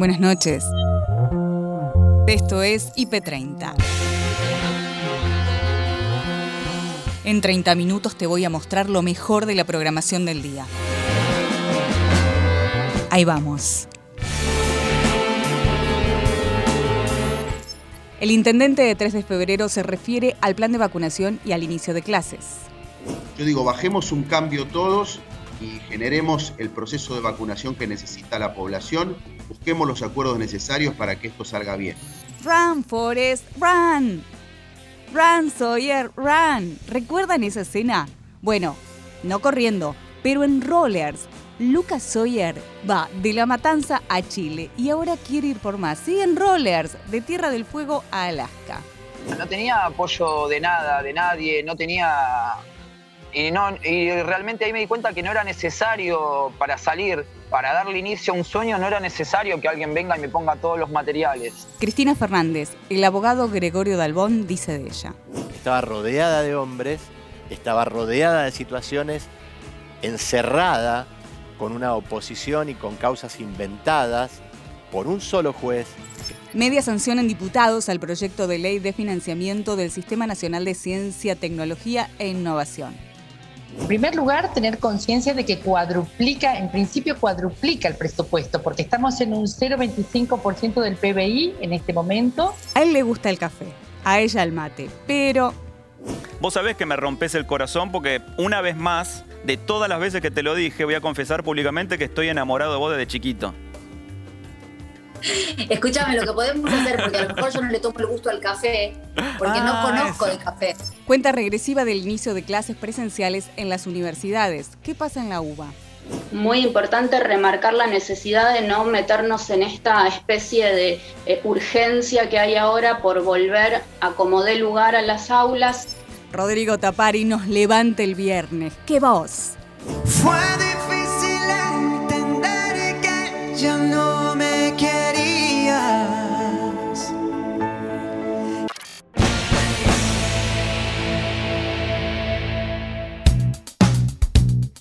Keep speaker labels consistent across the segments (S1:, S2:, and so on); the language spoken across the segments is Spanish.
S1: Buenas noches. Esto es IP30. En 30 minutos te voy a mostrar lo mejor de la programación del día. Ahí vamos. El intendente de 3 de febrero se refiere al plan de vacunación y al inicio de clases.
S2: Yo digo, bajemos un cambio todos y generemos el proceso de vacunación que necesita la población, busquemos los acuerdos necesarios para que esto salga bien.
S1: Run, Forest, run. Run, Sawyer, run. ¿Recuerdan esa escena? Bueno, no corriendo, pero en rollers. Lucas Sawyer va de La Matanza a Chile y ahora quiere ir por más. Sí, en rollers, de Tierra del Fuego a Alaska.
S3: No tenía apoyo de nada, de nadie, no tenía y, no, y realmente ahí me di cuenta que no era necesario para salir, para darle inicio a un sueño, no era necesario que alguien venga y me ponga todos los materiales.
S1: Cristina Fernández, el abogado Gregorio Dalbón, dice de ella.
S4: Estaba rodeada de hombres, estaba rodeada de situaciones, encerrada con una oposición y con causas inventadas por un solo juez.
S1: Media sanción en diputados al proyecto de ley de financiamiento del Sistema Nacional de Ciencia, Tecnología e Innovación.
S5: En primer lugar, tener conciencia de que cuadruplica, en principio cuadruplica el presupuesto, porque estamos en un 0,25% del PBI en este momento.
S1: A él le gusta el café, a ella el mate, pero...
S6: Vos sabés que me rompes el corazón porque una vez más, de todas las veces que te lo dije, voy a confesar públicamente que estoy enamorado de vos desde chiquito.
S7: Escúchame, lo que podemos hacer, porque a lo mejor yo no le tomo el gusto al café, porque no
S1: Ah,
S7: conozco
S1: eso.
S7: de café.
S1: Cuenta regresiva del inicio de clases presenciales en las universidades. ¿Qué pasa en la UBA?
S8: Muy importante remarcar la necesidad de no meternos en esta especie de eh, urgencia que hay ahora por volver a como dé lugar a las aulas.
S1: Rodrigo Tapari nos levanta el viernes. ¡Qué voz!
S9: Fue difícil entender que ya no me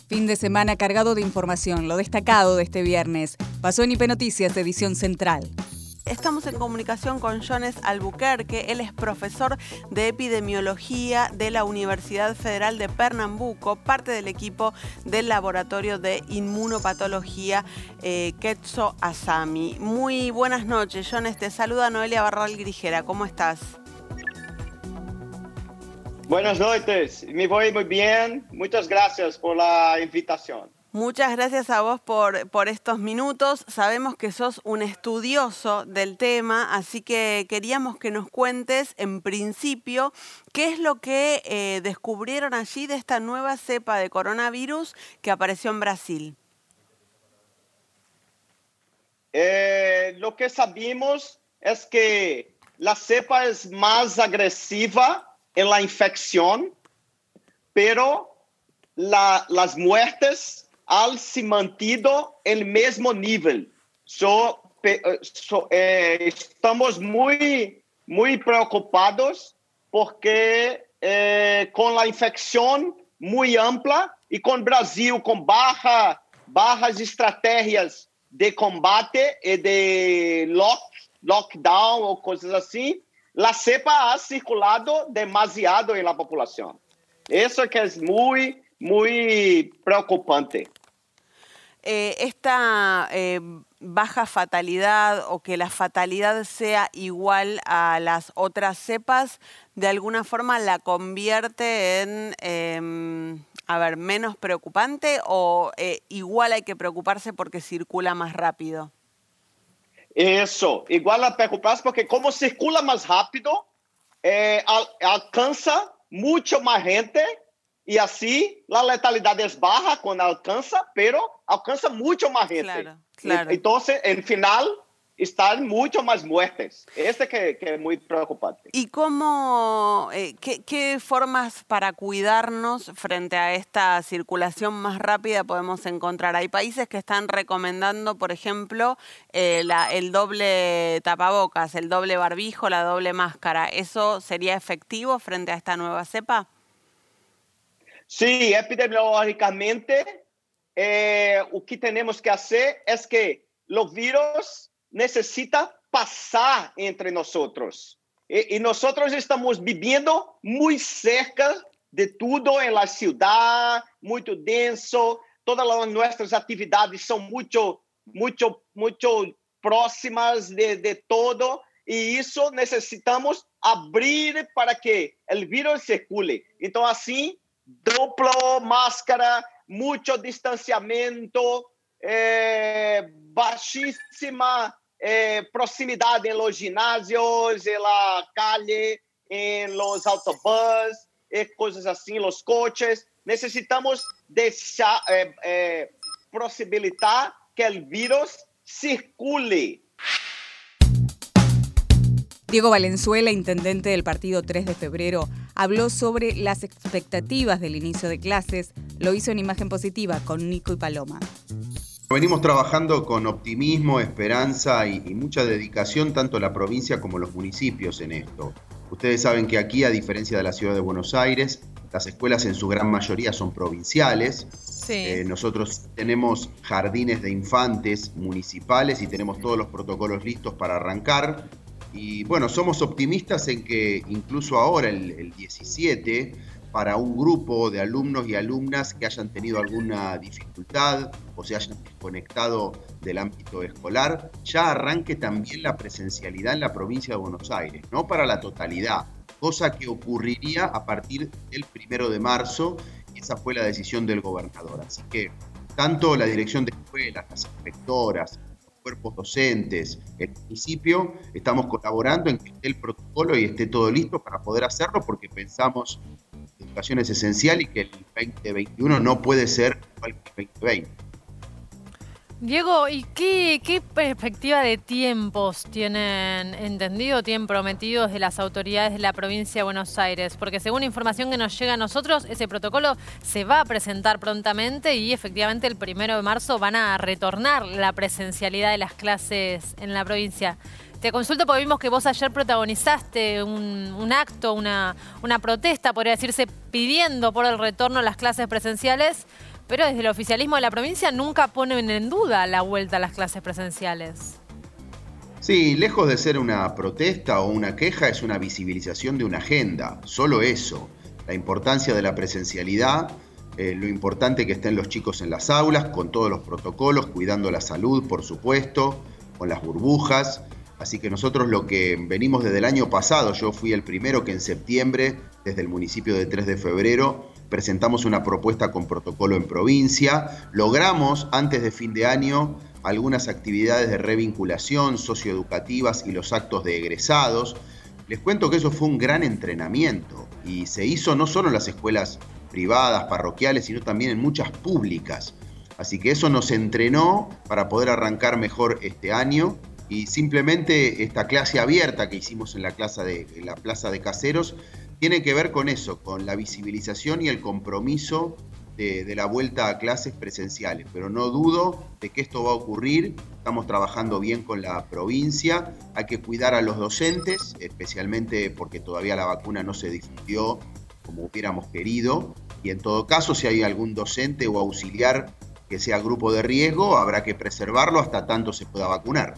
S1: Fin de semana cargado de información, lo destacado de este viernes. Pasó en IP Noticias, edición central.
S10: Estamos en comunicación con Jones Albuquerque. Él es profesor de epidemiología de la Universidad Federal de Pernambuco, parte del equipo del laboratorio de inmunopatología eh, Quetzo Asami. Muy buenas noches, Jones. Te saluda Noelia Barral Grijera. ¿Cómo estás?
S11: Buenas noches, me voy muy bien. Muchas gracias por la invitación.
S10: Muchas gracias a vos por, por estos minutos. Sabemos que sos un estudioso del tema, así que queríamos que nos cuentes, en principio, qué es lo que eh, descubrieron allí de esta nueva cepa de coronavirus que apareció en Brasil.
S11: Eh, lo que sabemos es que la cepa es más agresiva en la infección, pero la- las muertes han se mantido el mismo nivel. So, eh, so, eh, estamos muy, muy preocupados porque eh, con la infección muy ampla y con Brasil con baja, bajas estrategias de combate y de lock, lockdown o cosas así, la cepa ha circulado demasiado en la población. Eso que es muy, muy preocupante.
S10: Eh, esta eh, baja fatalidad o que la fatalidad sea igual a las otras cepas, de alguna forma la convierte en, em, a ver, menos preocupante o eh, igual hay que preocuparse porque circula más rápido.
S11: Eso, igual a preocuparse porque como circula más rápido, eh, al- alcanza mucho más gente y así la letalidad es baja cuando alcanza, pero alcanza mucho más gente.
S10: Claro, claro.
S11: Y- Entonces, en final, están mucho más muertes. Este que, que es muy preocupante.
S10: ¿Y cómo, eh, qué, qué formas para cuidarnos frente a esta circulación más rápida podemos encontrar? Hay países que están recomendando, por ejemplo, eh, la- el doble tapabocas, el doble barbijo, la doble máscara. ¿Eso sería efectivo frente a esta nueva cepa?
S11: Sí, epidemiológicamente, eh, o que tenemos que hacer es que los virus necesita pasar entre nosotros. Y, y nosotros estamos viviendo muy cerca de tudo en la ciudad, muy denso, todas las nuestras actividades son mucho, mucho, mucho próximas de, de todo y eso necesitamos abrir para que el virus circule. Entonces, así, duplo máscara, mucho distanciamiento, eh, baixíssima eh, proximidade em los ginásios, em la calle, em los autobuses, e coisas assim, los coches. Necessitamos deixar, eh, possibilitar que o vírus circule.
S1: Diego Valenzuela, intendente del partido 3 de febrero, habló sobre las expectativas del inicio de clases. Lo hizo en imagen positiva con Nico y Paloma.
S2: Venimos trabajando con optimismo, esperanza y, y, mucha dedicación tanto la provincia como los municipios en esto. Ustedes saben que aquí, a diferencia de la ciudad de Buenos Aires, las escuelas en su gran mayoría son provinciales.
S10: Sí.
S2: Eh, nosotros tenemos jardines de infantes municipales y tenemos todos los protocolos listos para arrancar. Y bueno, somos optimistas en que incluso ahora, el, el 17, para un grupo de alumnos y alumnas que hayan tenido alguna dificultad o se hayan desconectado del ámbito escolar, ya arranque también la presencialidad en la provincia de Buenos Aires, no para la totalidad, cosa que ocurriría a partir del primero de marzo, esa fue la decisión del gobernador. Así que tanto la dirección de escuelas, las inspectoras, los cuerpos docentes, el municipio, estamos colaborando en que esté el protocolo y esté todo listo para poder hacerlo porque pensamos es esencial y que el 2021 no puede ser igual que el 2020.
S12: Diego, ¿y qué, perspectiva de tiempos tienen entendido, tienen prometido desde las autoridades de la provincia de Buenos Aires? Porque según información que nos llega a nosotros, ese protocolo se va a presentar prontamente y efectivamente el primero de marzo van a retornar la presencialidad de las clases en la provincia. Te consulto porque vimos que vos ayer protagonizaste un, acto, una, una protesta, podría decirse, pidiendo por el retorno a las clases presenciales. Pero desde el oficialismo de la provincia nunca ponen en duda la vuelta a las clases presenciales.
S2: Sí, lejos de ser una protesta o una queja, es una visibilización de una agenda, solo eso. La importancia de la presencialidad, eh, lo importante que estén los chicos en las aulas, con todos los protocolos, cuidando la salud, por supuesto, con las burbujas. Así que nosotros lo que venimos desde el año pasado, yo fui el primero que en septiembre, desde el municipio de 3 de febrero, presentamos una propuesta con protocolo en provincia, logramos antes de fin de año algunas actividades de revinculación socioeducativas y los actos de egresados. Les cuento que eso fue un gran entrenamiento y se hizo no solo en las escuelas privadas, parroquiales, sino también en muchas públicas. Así que eso nos entrenó para poder arrancar mejor este año y simplemente esta clase abierta que hicimos en la, clase de, la Plaza de Caseros tiene que ver con eso, con la visibilización y el compromiso de, de, la vuelta a clases presenciales. Pero no dudo de que esto va a ocurrir. Estamos trabajando bien con la provincia. Hay que cuidar a los docentes, especialmente porque todavía la vacuna no se difundió como hubiéramos querido. Y en todo caso, si hay algún docente o auxiliar que sea grupo de riesgo, habrá que preservarlo hasta tanto se pueda vacunar.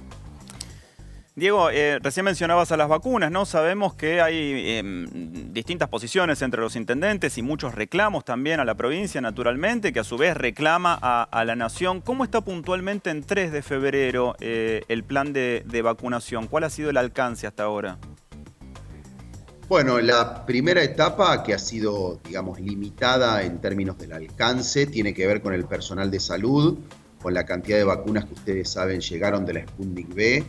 S6: Diego, eh, recién mencionabas a las vacunas, ¿no? Sabemos que hay eh, distintas posiciones entre los intendentes y muchos reclamos también a la provincia, naturalmente, que a su vez reclama a, la nación. ¿Cómo está puntualmente en 3 de febrero eh, el plan de, de vacunación? ¿Cuál ha sido el alcance hasta ahora?
S2: Bueno, la primera etapa que ha sido, digamos, limitada en términos del alcance tiene que ver con el personal de salud, con la cantidad de vacunas que ustedes saben llegaron de la Sputnik B.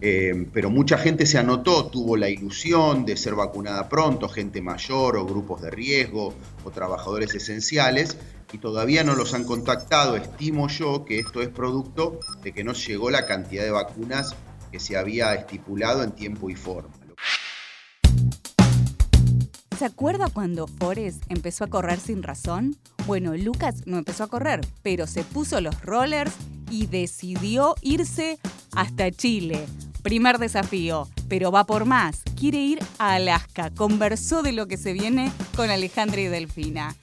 S2: Eh, pero mucha gente se anotó, tuvo la ilusión de ser vacunada pronto, gente mayor o grupos de riesgo o trabajadores esenciales, y todavía no los han contactado. Estimo yo que esto es producto de que no llegó la cantidad de vacunas que se había estipulado en tiempo y forma.
S1: ¿Se acuerda cuando Forrest empezó a correr sin razón? Bueno, Lucas no empezó a correr, pero se puso los rollers y decidió irse hasta Chile. Primer desafío, pero va por más. Quiere ir a Alaska. Conversó de lo que se viene con Alejandra y Delfina.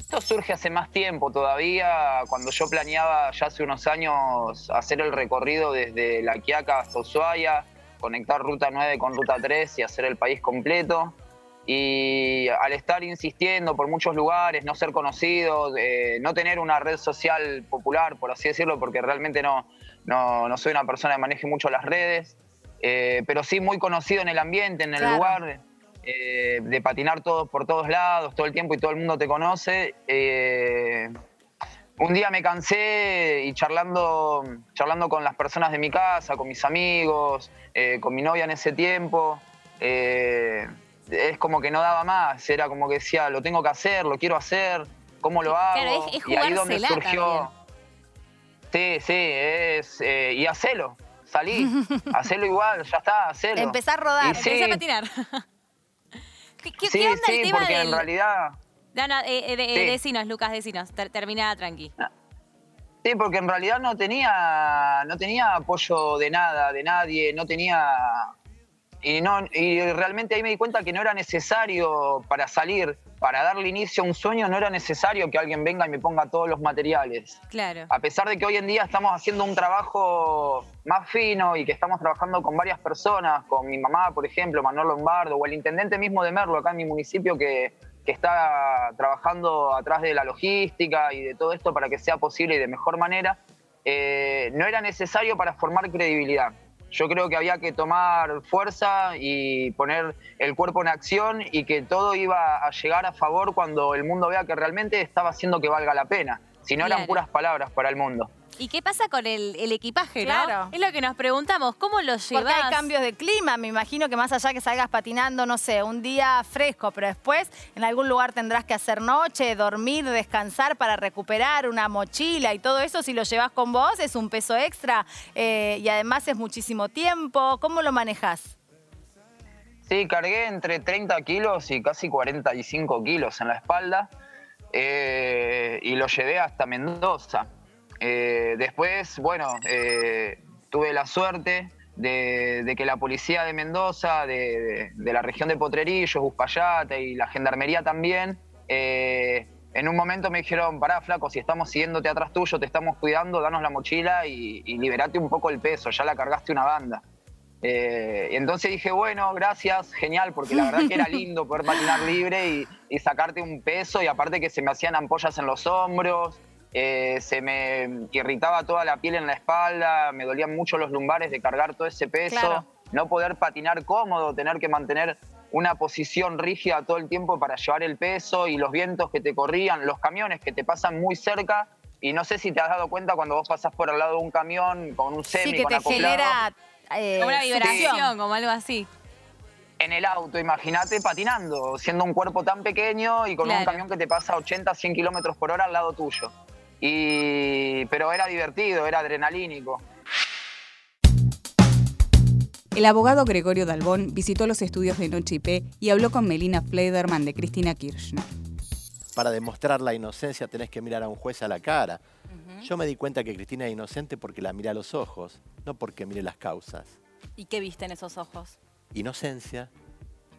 S3: esto surge hace más tiempo todavía, cuando yo planeaba ya hace unos años hacer el recorrido desde La Quiaca hasta Ushuaia, conectar Ruta 9 con Ruta 3 y hacer el país completo. Y al estar insistiendo por muchos lugares, no ser conocido, eh, no tener una red social popular, por así decirlo, porque realmente no, no, no soy una persona que maneje mucho las redes, eh, pero sí muy conocido en el ambiente, en el
S13: Claro.
S3: lugar, eh, de patinar todos por todos lados, todo el tiempo y todo el mundo te conoce. eh, un día me cansé y charlando, charlando con las personas de mi casa, con mis amigos, con mi novia en ese tiempo, es como que no daba más, era como que decía, lo tengo que hacer, lo quiero hacer, ¿cómo lo hago?
S13: Claro, es- es
S3: y ahí donde surgió... Sí, sí, es... eh, y hacelo, salí, hacelo igual, ya está, hacelo.
S13: Empezar a rodar,
S3: sí,
S13: empezar a patinar. ¿Qué, qué-
S3: sí,
S13: qué onda
S3: sí,
S13: el tema
S3: porque
S13: del...?
S3: en realidad...
S13: No, no, eh, eh, de-
S3: Sí.
S13: decinos, Lucas, decinos. Ter- termina tranqui.
S3: Sí, porque en realidad no tenía, no tenía apoyo de nada, de nadie, no tenía... Y, no, y realmente ahí me di cuenta que no era necesario para salir, para darle inicio a un sueño, no era necesario que alguien venga y me ponga todos los materiales.
S13: Claro.
S3: A pesar de que hoy en día estamos haciendo un trabajo más fino y que estamos trabajando con varias personas, con mi mamá, por ejemplo, Manuel Lombardo, o el intendente mismo de Merlo, acá en mi municipio, que, que está trabajando atrás de la logística y de todo esto para que sea posible y de mejor manera, eh, no era necesario para formar credibilidad. Yo creo que había que tomar fuerza y poner el cuerpo en acción y que todo iba a llegar a favor cuando el mundo vea que realmente estaba haciendo que valga la pena. Si no eran puras palabras para el mundo.
S13: ¿Y qué pasa con el, el equipaje,
S14: Claro.
S13: no? Es lo que nos preguntamos. ¿Cómo lo llevas?
S14: Porque hay cambios de clima, me imagino que más allá que salgas patinando, no sé, un día fresco, pero después en algún lugar tendrás que hacer noche, dormir, descansar para recuperar una mochila y todo eso, si lo llevas con vos es un peso extra eh, y además es muchísimo tiempo. ¿Cómo lo manejas?
S3: Sí, cargué entre 30 kilos y casi 45 kilos en la espalda eh, y lo llevé hasta Mendoza. Eh, después, bueno, eh, tuve la suerte de, que la policía de Mendoza, de, la región de Potrerillos, Uspallata y la gendarmería también, eh, en un momento me dijeron, pará, flaco, si estamos siguiéndote atrás tuyo, te estamos cuidando, danos la mochila y, y liberate un poco el peso, ya la cargaste una banda. Eh, entonces dije, bueno, gracias, genial, porque la verdad que era lindo poder patinar libre y, y sacarte un peso y aparte que se me hacían ampollas en los hombros, eh, se me irritaba toda la piel en la espalda, me dolían mucho los lumbares de cargar todo ese peso,
S14: Claro.
S3: no poder patinar cómodo, tener que mantener una posición rígida todo el tiempo para llevar el peso y los vientos que te corrían, los camiones que te pasan muy cerca. Y no sé si te has dado cuenta cuando vos pasás por al lado de un camión con un semi,
S14: Sí, que
S3: con
S14: te
S3: acoplado,
S14: genera eh,
S13: Como una vibración,
S14: succión.
S13: como algo así.
S3: en el auto, imagínate patinando, siendo un cuerpo tan pequeño y con
S13: Claro.
S3: un camión que te pasa 80, 100 kilómetros por hora al lado tuyo. Y, pero era divertido, era adrenalínico.
S1: El abogado Gregorio Dalbón visitó los estudios de Noche IP y habló con Melina Fleiderman de Cristina Kirchner.
S4: Para demostrar la inocencia tenés que mirar a un juez a la cara. Yo me di cuenta que Cristina es inocente porque la miré a los ojos, no porque mire las causas.
S13: ¿Y qué viste en esos ojos?
S4: Inocencia,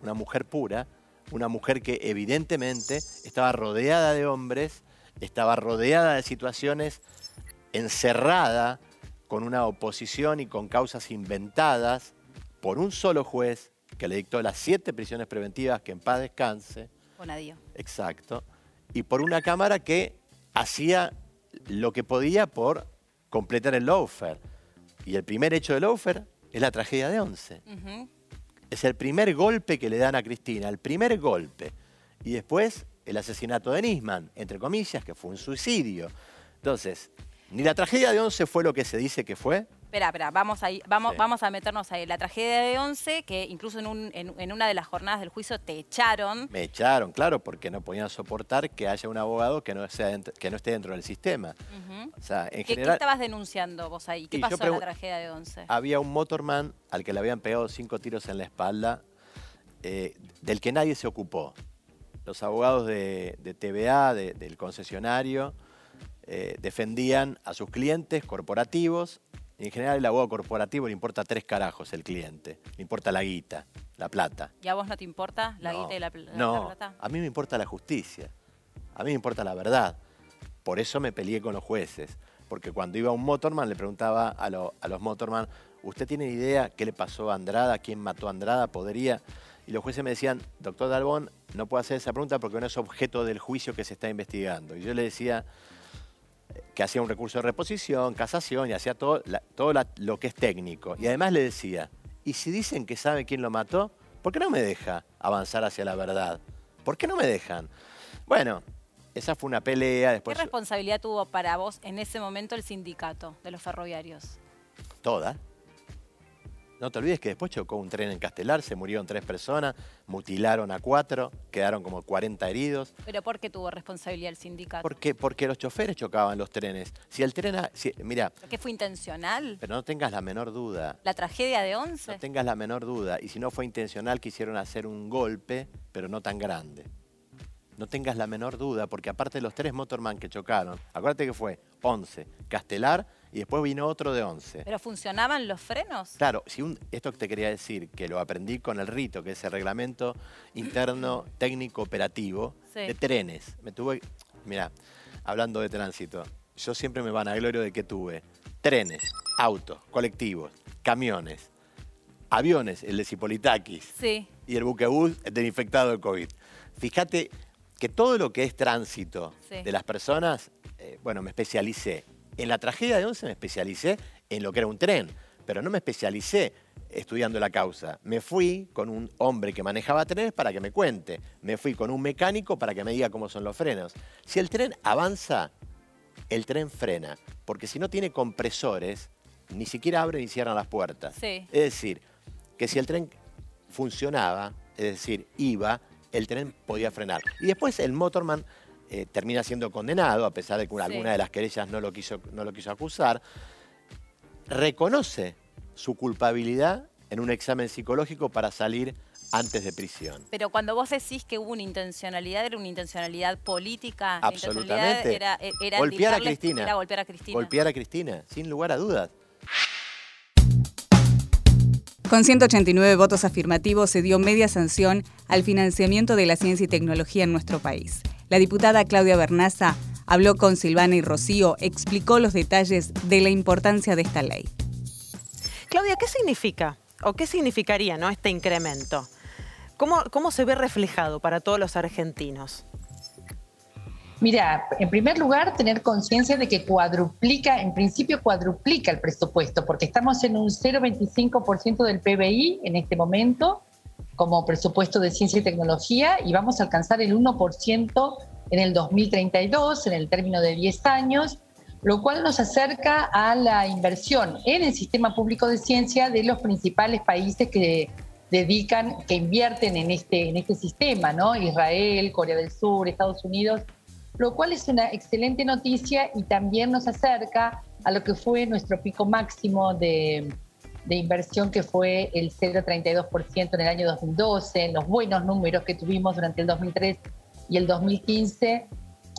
S4: una mujer pura, una mujer que evidentemente estaba rodeada de hombres, estaba rodeada de situaciones, encerrada con una oposición y con causas inventadas por un solo juez que le dictó las siete prisiones preventivas, que en paz descanse,
S14: Bonadío.
S4: Exacto. Y por una cámara que hacía lo que podía por completar el lawfare. Y el primer hecho del lawfare es la tragedia de Once. Es el primer golpe que le dan a Cristina, el primer golpe. Y después el asesinato de Nisman, entre comillas, que fue un suicidio. Entonces, ni la tragedia de Once fue lo que se dice que fue,
S14: Espera, espera, vamos, ahí, vamos,
S4: Sí.
S14: vamos a meternos ahí. La tragedia de Once, que incluso en, un- en- en una de las jornadas del juicio te echaron.
S4: Me echaron, claro, porque no podían soportar que haya un abogado que no, sea dentro- que no esté dentro del sistema. O sea, en
S14: ¿Qué, qué
S4: general
S14: estabas denunciando vos ahí? ¿Qué pasó en la tragedia de Once?
S4: había un motorman al que le habían pegado cinco tiros en la espalda, eh, del que nadie se ocupó. Los abogados de, de TVA, de- del concesionario, eh, defendían a sus clientes corporativos. En general el abogado corporativo le importa tres carajos el cliente. Le importa la guita, la plata.
S14: ¿Y a vos no te importa la
S4: No,
S14: guita y la,
S4: No,
S14: plata?
S4: a mí me importa la justicia. A mí me importa la verdad. Por eso me peleé con los jueces. Porque cuando iba un motorman le preguntaba a, lo- a los motorman, ¿usted tiene idea qué le pasó a Andrada? ¿Quién mató a Andrada? ¿Podría? Y los jueces me decían, doctor Dalbón, no puedo hacer esa pregunta porque no es objeto del juicio que se está investigando. Y yo le decía eh, que hacía un recurso de reposición, casación y hacía todo, la- todo la- lo que es técnico. Y además le decía, ¿y si dicen que sabe quién lo mató? ¿Por qué no me deja avanzar hacia la verdad? ¿Por qué no me dejan? Bueno, esa fue una pelea,
S13: ¿Qué
S4: después
S13: responsabilidad tuvo para vos en ese momento el sindicato de los ferroviarios?
S4: toda. No te olvides que después chocó un tren en Castelar, se murieron tres personas, mutilaron a cuatro, quedaron como 40 heridos.
S13: ¿Pero por qué tuvo responsabilidad el sindicato?
S4: ¿Por qué? Porque los choferes chocaban los trenes. Si el tren... ha- si- mira,
S13: ¿Qué fue intencional?
S4: pero no tengas la menor duda.
S13: ¿La tragedia de Once?
S4: No tengas la menor duda. Y si no fue intencional, quisieron hacer un golpe, pero no tan grande. No tengas la menor duda, porque aparte de los tres Motorman que chocaron, acuérdate que fue 11, Castelar y después vino otro de 11.
S13: ¿Pero funcionaban los frenos?
S4: Claro, si un, esto que te quería decir, que lo aprendí con el RITO, que es el Reglamento Interno Técnico Operativo
S13: Sí.
S4: de Trenes. Me tuve, mira, hablando de tránsito, yo siempre me vanaglorio de que tuve trenes, autos, colectivos, camiones, aviones, el de Cipolitakis,
S13: Sí.
S4: y el buquebús del infectado de COVID. Fíjate que todo lo que es tránsito
S13: Sí.
S4: de las personas, eh, bueno, me especialicé. En la tragedia de Once me especialicé en lo que era un tren, pero no me especialicé estudiando la causa. Me fui con un hombre que manejaba trenes para que me cuente. Me fui con un mecánico para que me diga cómo son los frenos. Si el tren avanza, el tren frena, porque si no tiene compresores, ni siquiera abre ni cierran las puertas.
S13: Sí.
S4: Es decir, que si el tren funcionaba, es decir, iba, el tren podía frenar. Y después el motorman eh, termina siendo condenado, a pesar de que una-
S13: Sí.
S4: alguna de las querellas no lo, quiso, no lo quiso acusar, reconoce su culpabilidad en un examen psicológico para salir antes de prisión.
S13: Pero cuando vos decís que hubo una intencionalidad, ¿era una intencionalidad política? ¿La intencionalidad
S4: Absolutamente.
S13: Era, era
S4: golpear a Cristina.
S13: Era golpear a Cristina.
S4: Golpear a Cristina, sin lugar a dudas.
S1: Con 189 votos afirmativos se dio media sanción al financiamiento de la ciencia y tecnología en nuestro país. La diputada Claudia Bernaza habló con Silvana y Rocío, explicó los detalles de la importancia de esta ley.
S15: Claudia, ¿qué significa o qué significaría ¿no? este incremento? ¿Cómo, ¿Cómo se ve reflejado para todos los argentinos?
S5: Mira, en primer lugar, tener conciencia de que cuadruplica, en principio cuadruplica el presupuesto, porque estamos en un 0,25% del PBI en este momento como presupuesto de ciencia y tecnología y vamos a alcanzar el 1% en el 2032, en el término de 10 años, lo cual nos acerca a la inversión en el sistema público de ciencia de los principales países que dedican, que invierten en este, en este sistema, ¿no? Israel, Corea del Sur, Estados Unidos, lo cual es una excelente noticia y también nos acerca a lo que fue nuestro pico máximo de, de inversión, que fue el 0,32% en el año 2012, los buenos números que tuvimos durante el 2003 y el 2015,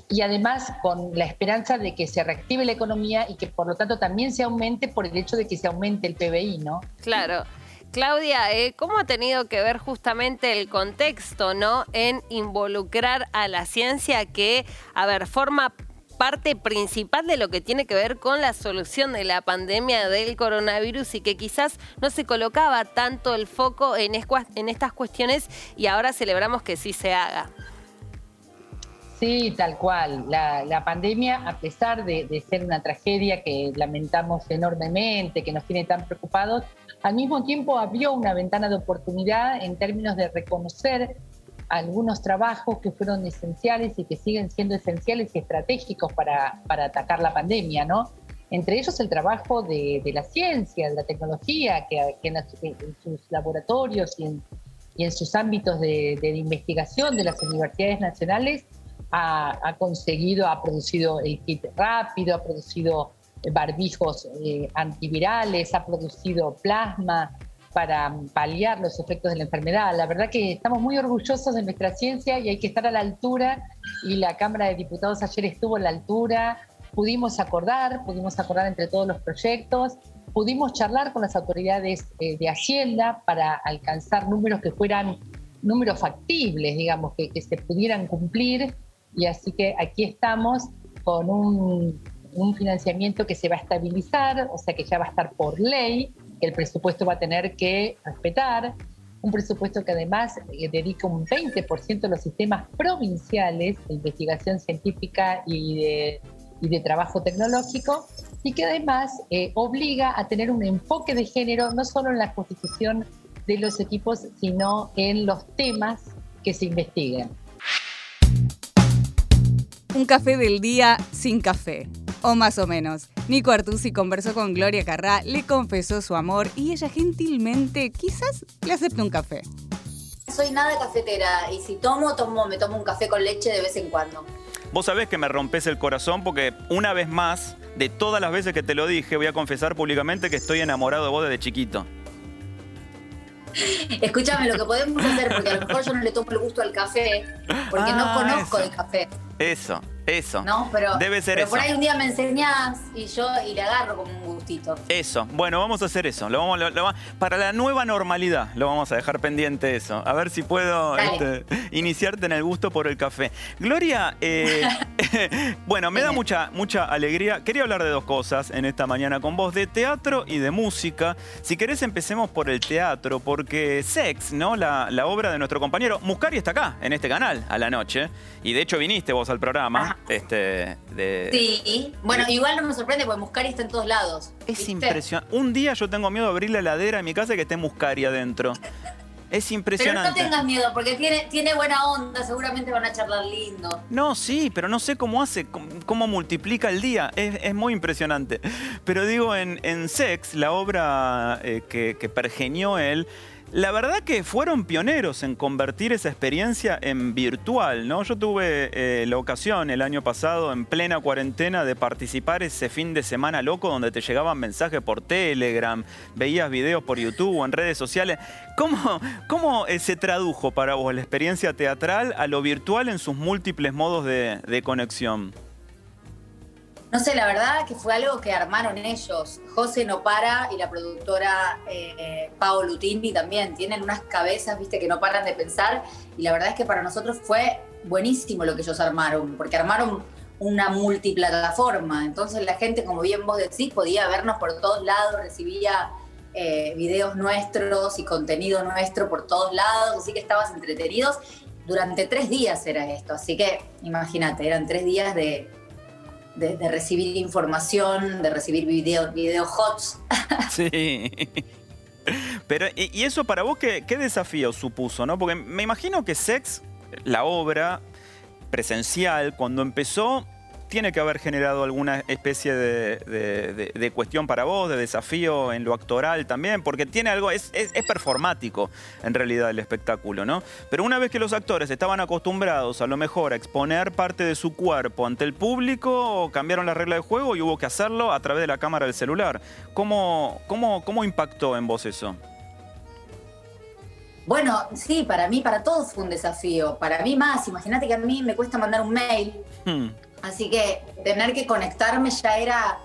S5: y además con la esperanza de que se reactive la economía y que por lo tanto también se aumente por el hecho de que se aumente el PBI, ¿no?
S16: Claro. Claudia, eh, ¿cómo ha tenido que ver justamente el contexto, ¿no? En involucrar a la ciencia que, a ver, forma parte principal de lo que tiene que ver con la solución de la pandemia del coronavirus y que quizás no se colocaba tanto el foco en, en estas cuestiones y ahora celebramos que sí se haga.
S5: Sí, tal cual. La, la pandemia, a pesar de, de ser una tragedia que lamentamos enormemente, que nos tiene tan preocupados, al mismo tiempo abrió una ventana de oportunidad en términos de reconocer algunos trabajos que fueron esenciales y que siguen siendo esenciales y estratégicos para, para atacar la pandemia, ¿no? Entre ellos el trabajo de, de la ciencia, de la tecnología, que, que en, en sus laboratorios y en, y en sus ámbitos de, de investigación de las universidades nacionales ha, ha conseguido, ha producido el kit rápido, ha producido barbijos eh, antivirales, ha producido plasma para paliar los efectos de la enfermedad. La verdad que estamos muy orgullosos de nuestra ciencia y hay que estar a la altura y la Cámara de Diputados ayer estuvo a la altura, pudimos acordar, pudimos acordar entre todos los proyectos, pudimos charlar con las autoridades eh, de Hacienda para alcanzar números que fueran números factibles, digamos, que, que se pudieran cumplir. Y así que aquí estamos con un, un financiamiento que se va a estabilizar, o sea que ya va a estar por ley, que el presupuesto va a tener que respetar, un presupuesto que además eh, dedica un 20% a los sistemas provinciales de investigación científica y de, trabajo tecnológico, y que además eh, obliga a tener un enfoque de género no solo en la constitución de los equipos, sino en los temas que se investiguen.
S1: Un café del día sin café, o más o menos. Nico Artusi conversó con Gloria Carrá, le confesó su amor y ella gentilmente quizás le acepte un café.
S7: Soy nada cafetera y si tomo, tomo, me tomo un café con leche de vez en cuando.
S6: Vos sabés que me rompes el corazón porque una vez más, de todas las veces que te lo dije, voy a confesar públicamente que estoy enamorado de vos desde chiquito.
S7: Escúchame, lo que podemos hacer, porque a lo mejor yo no le tomo el gusto al café, porque no
S6: Ah,
S7: conozco
S6: eso.
S7: el café.
S6: Eso, eso.
S7: ¿No? Pero,
S6: Debe ser
S7: pero
S6: eso.
S7: por ahí un día me enseñás y yo y le agarro como un gustito.
S6: Eso, bueno, vamos a hacer eso. Lo vamos, lo- lo va- para la nueva normalidad lo vamos a dejar pendiente eso. A ver si puedo este, iniciarte en el gusto por el café. Gloria, eh, bueno, me da mucha, mucha alegría. Quería hablar de dos cosas en esta mañana con vos, de teatro y de música. Si querés empecemos por el teatro, porque Sex, ¿no? La, la obra de nuestro compañero Muscari está acá, en este canal, a la noche. Y de hecho viniste vos al programa. Este, de,
S7: Sí, bueno, igual no me sorprende porque Muscari está en todos lados.
S6: Es
S7: ¿viste?
S6: impresionante. Un día yo tengo miedo de abrir la heladera en mi casa y que esté Muscari adentro. Es
S7: Pero no
S6: impresionante.
S7: tengas miedo porque tiene, tiene buena onda, seguramente van a charlar lindo.
S6: No, sí, pero no sé cómo hace, cómo, cómo multiplica el día. Es, es muy impresionante. Pero digo, en, en Sex, la obra eh, que, que pergeñó él, la verdad que fueron pioneros en convertir esa experiencia en virtual, ¿no? Yo tuve eh, la ocasión el año pasado, en plena cuarentena, de participar ese fin de semana loco donde te llegaban mensajes por Telegram, veías videos por YouTube o en redes sociales. ¿Cómo, cómo eh, se tradujo para vos la experiencia teatral a lo virtual en sus múltiples modos de, de conexión?
S7: No sé, la verdad que fue algo que armaron ellos. José no para y la productora eh, Lutini también. Tienen unas cabezas, viste, que no paran de pensar. Y la verdad es que para nosotros fue buenísimo lo que ellos armaron, porque armaron una multiplataforma. Entonces la gente, como bien vos decís, podía vernos por todos lados, recibía eh, videos nuestros y contenido nuestro por todos lados, así que estabas entretenidos. Durante tres días era esto, así que imagínate, eran tres días de, de, recibir información, de recibir video, video hots.
S6: Sí. Pero, ¿y y eso para vos qué, qué desafío supuso, no? Porque me imagino que Sex, la obra presencial, cuando empezó, tiene que haber generado alguna especie de, de- de- de cuestión para vos, de desafío en lo actoral también, porque tiene algo, es, es- es performático en realidad el espectáculo, ¿no? Pero una vez que los actores estaban acostumbrados a lo mejor a exponer parte de su cuerpo ante el público, cambiaron la regla de juego y hubo que hacerlo a través de la cámara del celular. ¿Cómo, cómo, cómo impactó en vos eso?
S7: Bueno, sí, para mí, para todos fue un desafío. Para mí más, imagínate que a mí me cuesta mandar un mail,
S6: Hmm.
S7: Así que tener que conectarme ya era,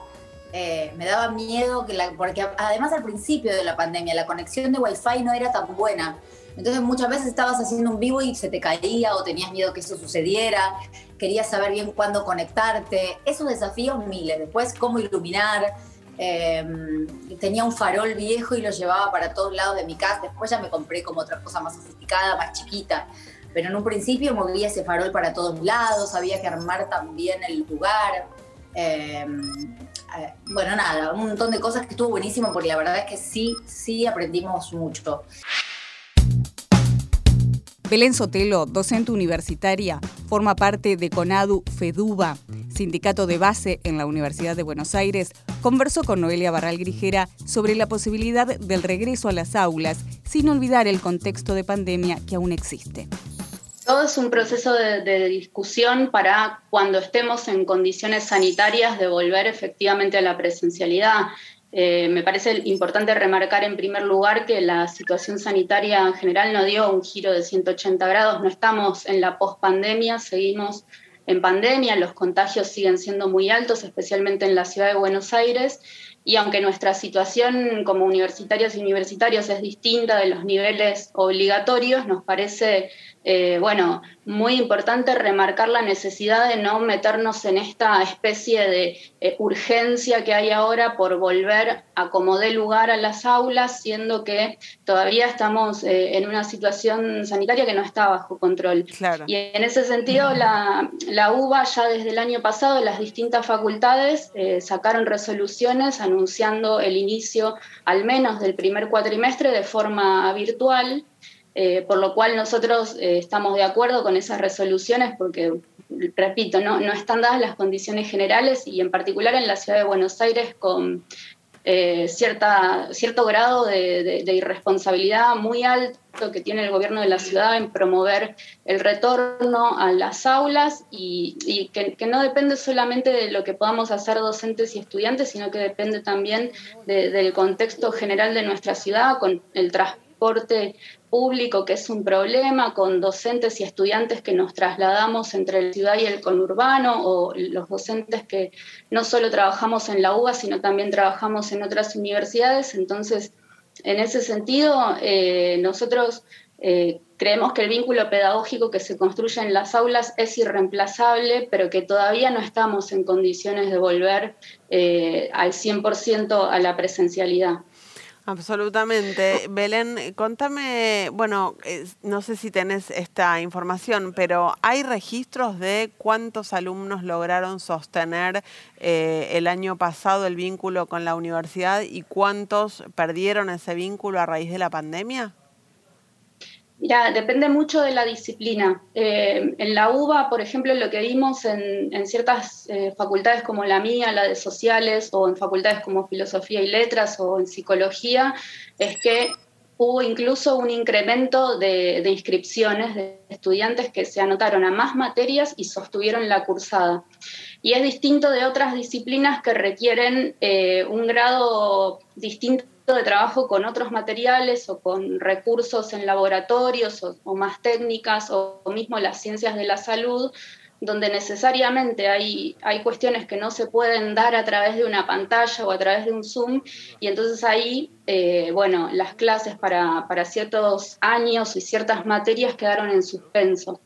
S7: eh, me daba miedo, que la, porque además al principio de la pandemia la conexión de Wi-Fi no era tan buena. Entonces muchas veces estabas haciendo un vivo y se te caía o tenías miedo que eso sucediera, querías saber bien cuándo conectarte. Esos desafíos miles. Después, cómo iluminar. Eh, tenía un farol viejo y lo llevaba para todos lados de mi casa. Después ya me compré como otra cosa más sofisticada, más chiquita. Pero en un principio movía ese farol para todos lados, había que armar también el lugar. Eh, eh, bueno, nada, un montón de cosas que estuvo buenísimo porque la verdad es que sí, sí aprendimos mucho.
S1: Belén Sotelo, docente universitaria, forma parte de CONADU FEDUBA, sindicato de base en la Universidad de Buenos Aires, conversó con Noelia Barral Grijera sobre la posibilidad del regreso a las aulas, sin olvidar el contexto de pandemia que aún existe.
S8: Todo es un proceso de, de discusión para cuando estemos en condiciones sanitarias de volver efectivamente a la presencialidad. Eh, me parece importante remarcar en primer lugar que la situación sanitaria en general no dio un giro de 180 grados, no estamos en la pospandemia, seguimos en pandemia, los contagios siguen siendo muy altos, especialmente en la ciudad de Buenos Aires, y aunque nuestra situación como universitarios y universitarios es distinta de los niveles obligatorios, nos parece eh, bueno, muy importante remarcar la necesidad de no meternos en esta especie de eh, urgencia que hay ahora por volver a como dé lugar a las aulas, siendo que todavía estamos eh, en una situación sanitaria que no está bajo control. Y en ese sentido, la, la, UBA ya desde el año pasado, las distintas facultades sacaron resoluciones anunciando el inicio al menos del primer cuatrimestre de forma virtual. Eh, por lo cual nosotros eh, estamos de acuerdo con esas resoluciones porque, repito, no, no, están dadas las condiciones generales y en particular en la ciudad de Buenos Aires con eh, cierta, cierto grado de, irresponsabilidad muy alto que tiene el gobierno de la ciudad en promover el retorno a las aulas y, que, que, no depende solamente de lo que podamos hacer docentes y estudiantes, sino que depende también del contexto general de nuestra ciudad con el transporte público que es un problema, con docentes y estudiantes que nos trasladamos entre la ciudad y el conurbano, o los docentes que no solo trabajamos en la UBA, sino también trabajamos en otras universidades. Entonces, en ese sentido, eh, nosotros eh, creemos que el vínculo pedagógico que se construye en las aulas es irreemplazable, pero que todavía no estamos en condiciones de volver eh, al 100% a la presencialidad.
S10: Absolutamente. Belén, contame, bueno, no sé si tenés esta información, pero ¿hay registros de cuántos alumnos lograron sostener eh, el año pasado el vínculo con la universidad y cuántos perdieron ese vínculo a raíz de la pandemia?
S8: Mira, depende mucho de la disciplina. Eh, en la UBA, por ejemplo, lo que vimos en, ciertas eh, facultades como la mía, la de sociales, o en facultades como filosofía y letras o en psicología, es que hubo incluso un incremento de, inscripciones de estudiantes que se anotaron a más materias y sostuvieron la cursada. Y es distinto de otras disciplinas que requieren eh, un grado distinto de trabajo con otros materiales o con recursos en laboratorios o, más técnicas o, mismo las ciencias de la salud, donde necesariamente hay, hay cuestiones que no se pueden dar a través de una pantalla o a través de un Zoom, y entonces ahí, eh, bueno, las clases para, para ciertos años y ciertas materias quedaron en suspenso.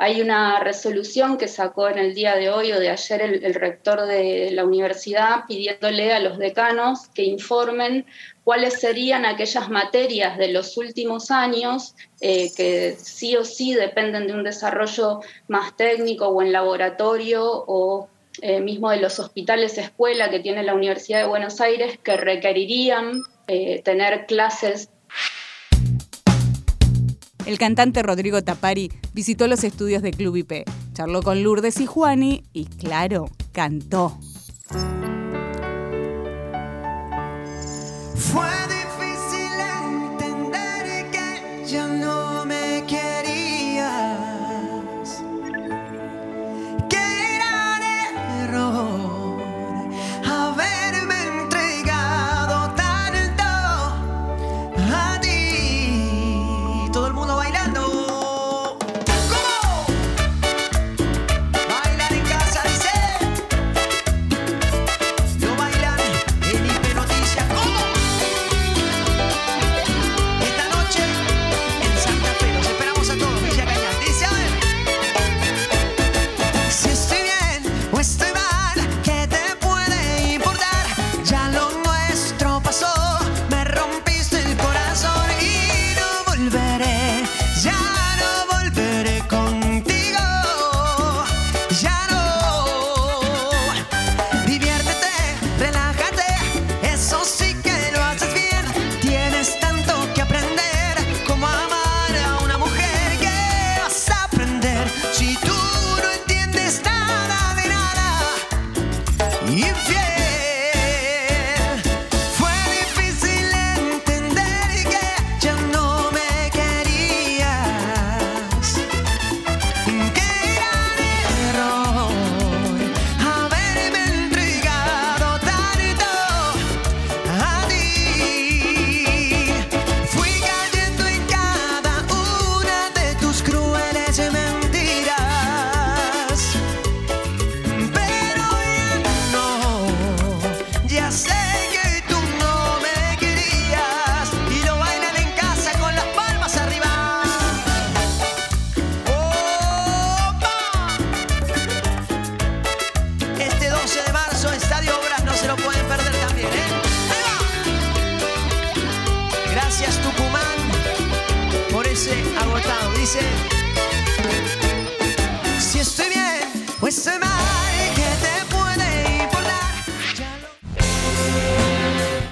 S8: Hay una resolución que sacó en el día de hoy o de ayer el, rector de la universidad pidiéndole a los decanos que informen cuáles serían aquellas materias de los últimos años eh, que sí o sí dependen de un desarrollo más técnico o en laboratorio o eh, mismo de los hospitales escuela que tiene la Universidad de Buenos Aires que requerirían eh, tener clases
S1: el cantante Rodrigo Tapari visitó los estudios de Club IP, charló con Lourdes y Juani y, claro, cantó.